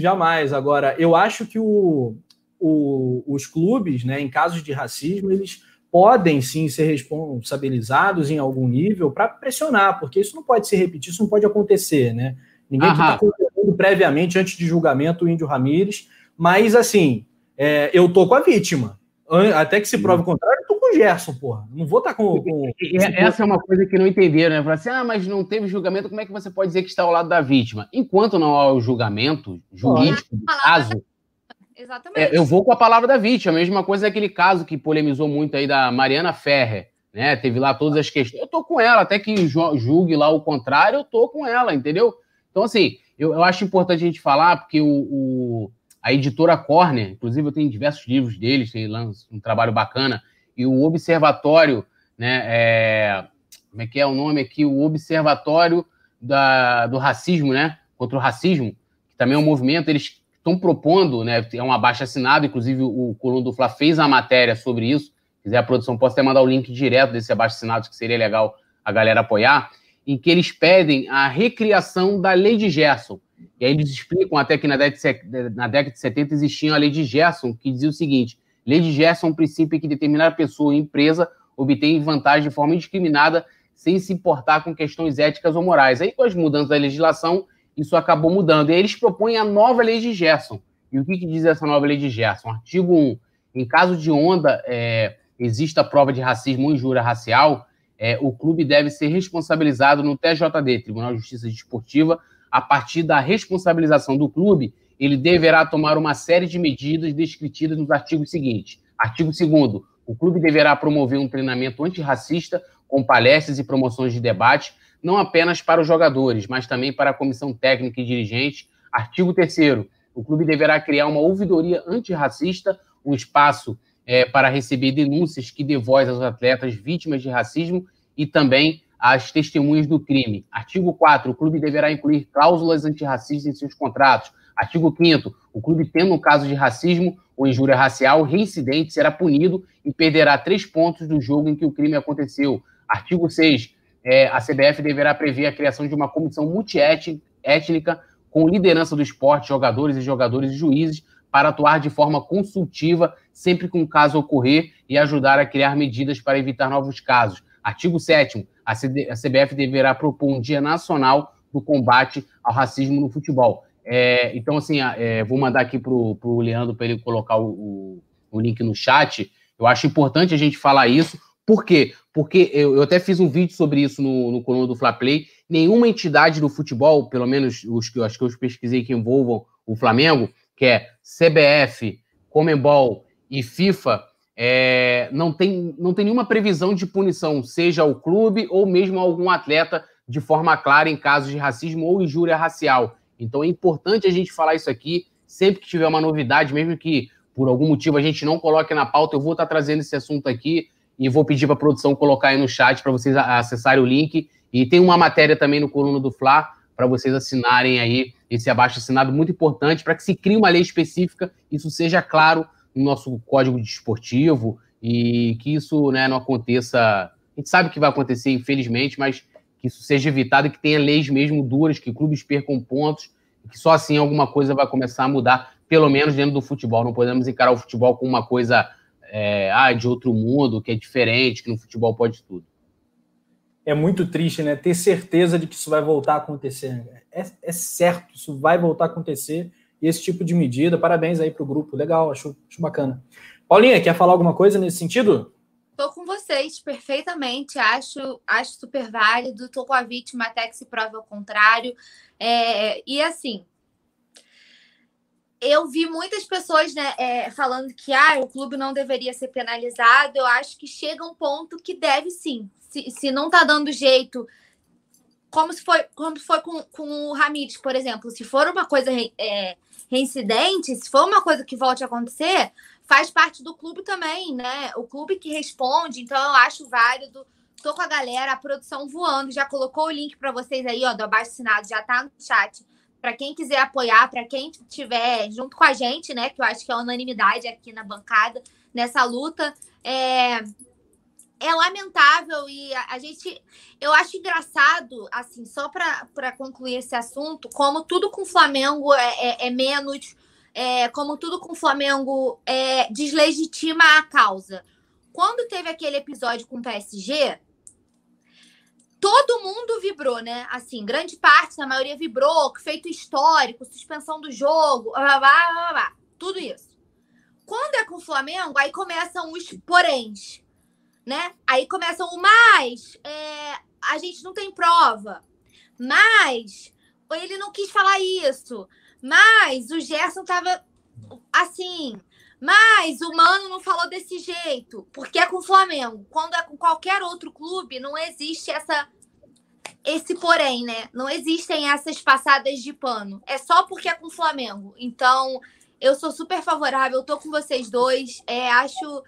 jamais. Agora, eu acho que o, o, os clubes, né, em casos de racismo, eles podem sim ser responsabilizados em algum nível para pressionar, porque isso não pode se repetir, isso não pode acontecer, né? Ninguém está condenando previamente, antes de julgamento, o Índio Ramírez, mas assim, é, eu tô com a vítima. Até que se prove o contrário, com o Gerson, porra. Não vou estar tá com, com. Essa é uma coisa que não entenderam, né? Falar assim, ah, mas não teve julgamento, como é que você pode dizer que está ao lado da vítima? Enquanto não há o julgamento jurídico do caso, Exatamente. É, eu vou com a palavra da vítima. A mesma coisa é aquele caso que polemizou muito aí da Mariana Ferrer, né? Teve lá todas as questões. Eu tô com ela, até que julgue lá o contrário, eu tô com ela, entendeu? Então, assim, eu, eu acho importante a gente falar, porque o, o, a editora Corner, inclusive eu tenho diversos livros deles, tem um trabalho bacana, e o Observatório, né? É, como é que é o nome aqui? O Observatório da, do Racismo, né? Contra o Racismo, que também é um movimento, eles estão propondo, né? É um abaixo assinado, inclusive o Coluna do Fla fez a matéria sobre isso. Se quiser a produção, posso até mandar o link direto desse abaixo assinado, que seria legal a galera apoiar, em que eles pedem a recriação da lei de Gerson. E aí eles explicam até que na década de, na década de 70 existia a lei de Gerson, que dizia o seguinte: lei de Gerson é um princípio que determinada pessoa ou empresa obtém vantagem de forma indiscriminada sem se importar com questões éticas ou morais. Aí, com as mudanças da legislação, isso acabou mudando. E eles propõem a nova lei de Gerson. E o que, que diz essa nova lei de Gerson? Artigo 1. Em caso de onda é, exista prova de racismo ou injúria racial, é, o clube deve ser responsabilizado no TJD, Tribunal de Justiça Desportiva. A partir da responsabilização do clube, ele deverá tomar uma série de medidas descritas nos artigos seguintes. Artigo 2 o clube deverá promover um treinamento antirracista com palestras e promoções de debate não apenas para os jogadores, mas também para a comissão técnica e dirigente. Artigo 3 o clube deverá criar uma ouvidoria antirracista, um espaço é, para receber denúncias que dê voz aos atletas vítimas de racismo e também às testemunhas do crime. Artigo 4 o clube deverá incluir cláusulas antirracistas em seus contratos. Artigo 5 o clube tendo um caso de racismo ou injúria racial reincidente será punido e perderá três pontos do jogo em que o crime aconteceu. Artigo 6 é, a CBF deverá prever a criação de uma comissão multiétnica com liderança do esporte, jogadores e jogadores e juízes, para atuar de forma consultiva sempre que um caso ocorrer e ajudar a criar medidas para evitar novos casos. Artigo 7 a, a CBF deverá propor um dia nacional do combate ao racismo no futebol. É, então, assim, é, vou mandar aqui para o Leandro para ele colocar o, o, o link no chat. Eu acho importante a gente falar isso, por quê? Porque eu, eu até fiz um vídeo sobre isso no, no coluna do Fla Play. Nenhuma entidade do futebol, pelo menos os que eu acho que eu pesquisei que envolvam o Flamengo, que é CBF, Comembol e FIFA, é, não, tem, não tem nenhuma previsão de punição, seja ao clube ou mesmo a algum atleta, de forma clara em casos de racismo ou injúria racial. Então é importante a gente falar isso aqui, sempre que tiver uma novidade, mesmo que por algum motivo a gente não coloque na pauta, eu vou estar trazendo esse assunto aqui e vou pedir para a produção colocar aí no chat para vocês acessarem o link. E tem uma matéria também no coluna do Fla para vocês assinarem aí esse abaixo assinado muito importante para que se crie uma lei específica, isso seja claro no nosso código desportivo e que isso né, não aconteça. A gente sabe que vai acontecer, infelizmente, mas que isso seja evitado que tenha leis mesmo duras, que clubes percam pontos, que só assim alguma coisa vai começar a mudar, pelo menos dentro do futebol. Não podemos encarar o futebol como uma coisa é, ah, de outro mundo, que é diferente, que no futebol pode tudo. É muito triste, né? Ter certeza de que isso vai voltar a acontecer. É, é certo, isso vai voltar a acontecer. E esse tipo de medida, parabéns aí para o grupo. Legal, acho, acho bacana. Paulinha, quer falar alguma coisa nesse sentido? Estou com vocês perfeitamente, acho, acho super válido. Estou com a vítima até que se prove ao contrário. É, e assim, eu vi muitas pessoas né, é, falando que ah, o clube não deveria ser penalizado. Eu acho que chega um ponto que deve sim. Se, se não está dando jeito, como se foi, como foi com, com o Ramires, por exemplo, se for uma coisa é, reincidente, se for uma coisa que volte a acontecer, faz parte do clube também, né? O clube que responde, então eu acho válido. Tô com a galera, a produção voando, já colocou o link para vocês aí, ó, do abaixo assinado, já tá no chat para quem quiser apoiar, para quem estiver junto com a gente, né? Que eu acho que é unanimidade aqui na bancada nessa luta. É... é lamentável e a, a, gente. Eu acho engraçado, assim, só para concluir esse assunto, como tudo com o Flamengo é, é, é menos. É, como tudo com o Flamengo é, deslegitima a causa. Quando teve aquele episódio com o PSG, todo mundo vibrou, né? Assim, grande parte, a maioria vibrou, feito histórico, suspensão do jogo, blá, blá, blá, blá, tudo isso. Quando é com o Flamengo, aí começam os poréns né? Aí começam o mais, é, a gente não tem prova, mas ele não quis falar isso, mas o Gerson tava assim, mas o Mano não falou desse jeito, porque é com o Flamengo. Quando é com qualquer outro clube, não existe essa esse porém, né? Não existem essas passadas de pano. É só porque é com o Flamengo. Então, eu sou super favorável, tô com vocês dois. É, acho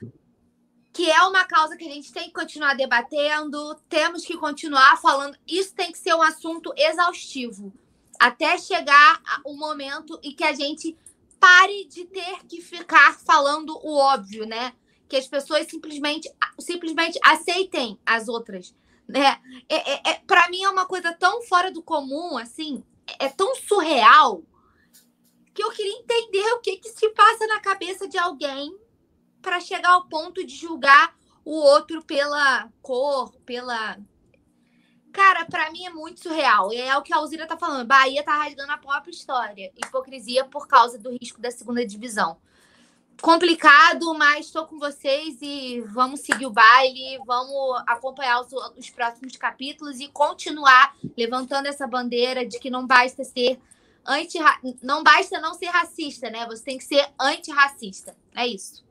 que é uma causa que a gente tem que continuar debatendo, temos que continuar falando. Isso tem que ser um assunto exaustivo até chegar o momento em que a gente pare de ter que ficar falando o óbvio, né? Que as pessoas simplesmente, simplesmente aceitem as outras, né? É, é, é Para mim é uma coisa tão fora do comum, assim, é tão surreal que eu queria entender o que, que se passa na cabeça de alguém para chegar ao ponto de julgar o outro pela cor, pela. Cara, para mim é muito surreal. E é o que a Alzira tá falando. Bahia tá rasgando a própria história. Hipocrisia por causa do risco da segunda divisão. Complicado, mas estou com vocês e vamos seguir o baile, vamos acompanhar os, os próximos capítulos e continuar levantando essa bandeira de que não basta ser anti não basta não ser racista, né? Você tem que ser antirracista. É isso.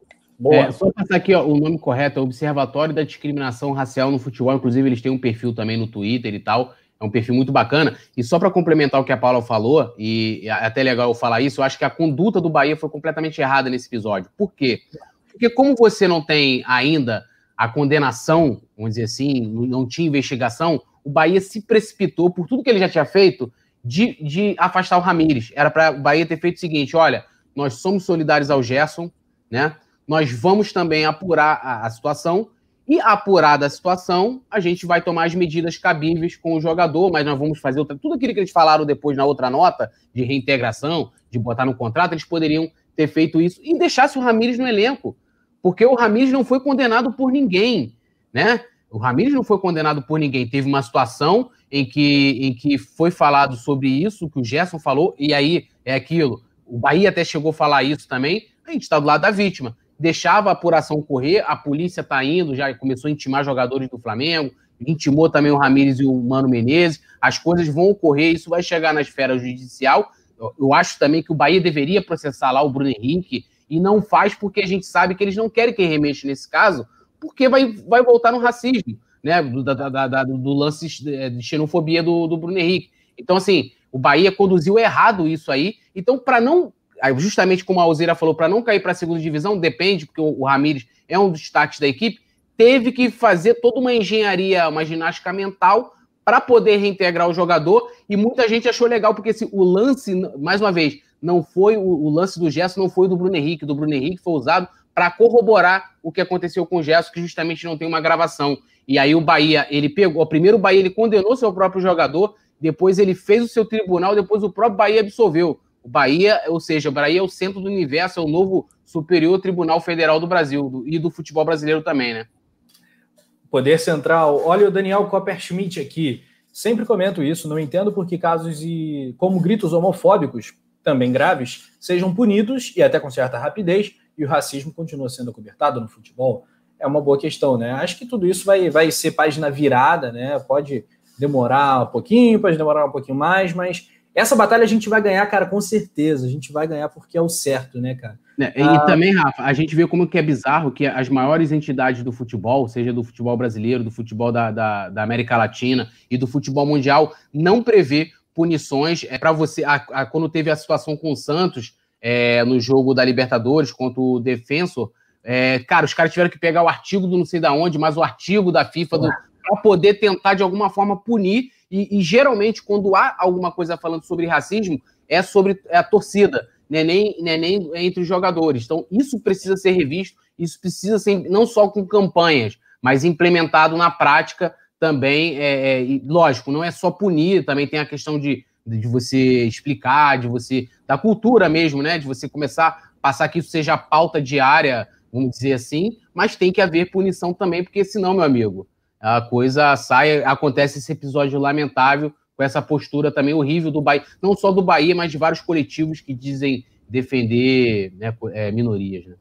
É, só passar aqui, ó, o nome correto é Observatório da Discriminação Racial no Futebol. Inclusive, eles têm um perfil também no Twitter e tal. É um perfil muito bacana. E só para complementar o que a Paula falou, e é até legal eu falar isso, eu acho que a conduta do Bahia foi completamente errada nesse episódio. Por quê? Porque como você não tem ainda a condenação, vamos dizer assim, não tinha investigação, o Bahia se precipitou por tudo que ele já tinha feito de, de afastar o Ramires. Era para o Bahia ter feito o seguinte: olha, nós somos solidários ao Gerson, né? Nós vamos também apurar a, a situação e apurada a situação, a gente vai tomar as medidas cabíveis com o jogador, mas nós vamos fazer outra, tudo aquilo que eles falaram depois na outra nota de reintegração, de botar no contrato, eles poderiam ter feito isso e deixasse o Ramires no elenco, porque o Ramires não foi condenado por ninguém, né? O Ramires não foi condenado por ninguém. Teve uma situação em que, em que foi falado sobre isso, que o Gerson falou, e aí é aquilo. O Bahia até chegou a falar isso também. A gente está do lado da vítima deixava a apuração correr, a polícia tá indo, já começou a intimar jogadores do Flamengo, intimou também o Ramires e o Mano Menezes, as coisas vão ocorrer, isso vai chegar na esfera judicial. Eu acho também que o Bahia deveria processar lá o Bruno Henrique e não faz porque a gente sabe que eles não querem que remexa nesse caso, porque vai, vai voltar no racismo, né? Do, da, da, do lance de xenofobia do, do Bruno Henrique. Então, assim, o Bahia conduziu errado isso aí. Então, para não justamente como a Alzeira falou, para não cair para a segunda divisão, depende, porque o, Ramires é um dos destaques da equipe, teve que fazer toda uma engenharia, uma ginástica mental para poder reintegrar o jogador, e muita gente achou legal, porque se o lance, mais uma vez, não foi o, o lance do Gerson, não foi do Bruno Henrique, do Bruno Henrique foi usado para corroborar o que aconteceu com o Gerson, que justamente não tem uma gravação. E aí o Bahia, ele pegou, primeiro o Bahia ele condenou seu próprio jogador, depois ele fez o seu tribunal, depois o próprio Bahia absolveu. O Bahia, ou seja, o Bahia é o centro do universo, é o novo Superior Tribunal Federal do Brasil do, e do futebol brasileiro também, né? Poder Central. Olha o Daniel Copperschmidt aqui. Sempre comento isso, não entendo por que casos e como gritos homofóbicos, também graves, sejam punidos e até com certa rapidez, e o racismo continua sendo cobertado no futebol. É uma boa questão, né? Acho que tudo isso vai, vai ser página virada, né? Pode demorar um pouquinho, pode demorar um pouquinho mais, mas essa batalha a gente vai ganhar, cara, com certeza. A gente vai ganhar porque é o certo, né, cara? É, e ah, também, Rafa, a gente vê como que é bizarro que as maiores entidades do futebol, seja do futebol brasileiro, do futebol da, da, da América Latina e do futebol mundial, não prevê punições. É para você. A, a, quando teve a situação com o Santos é, no jogo da Libertadores contra o Defensor, é, cara, os caras tiveram que pegar o artigo do não sei da onde, mas o artigo da FIFA para poder tentar de alguma forma punir e, e, geralmente, quando há alguma coisa falando sobre racismo, é sobre a torcida, né? nem, nem entre os jogadores. Então, isso precisa ser revisto, isso precisa ser não só com campanhas, mas implementado na prática também, é, é, lógico, não é só punir, também tem a questão de, de você explicar, de você, da cultura mesmo, né? De você começar a passar que isso seja a pauta diária, vamos dizer assim, mas tem que haver punição também, porque senão, meu amigo, a coisa sai, acontece esse episódio lamentável com essa postura também horrível do Bahia, não só do Bahia, mas de vários coletivos que dizem defender né, é, minorias. Né?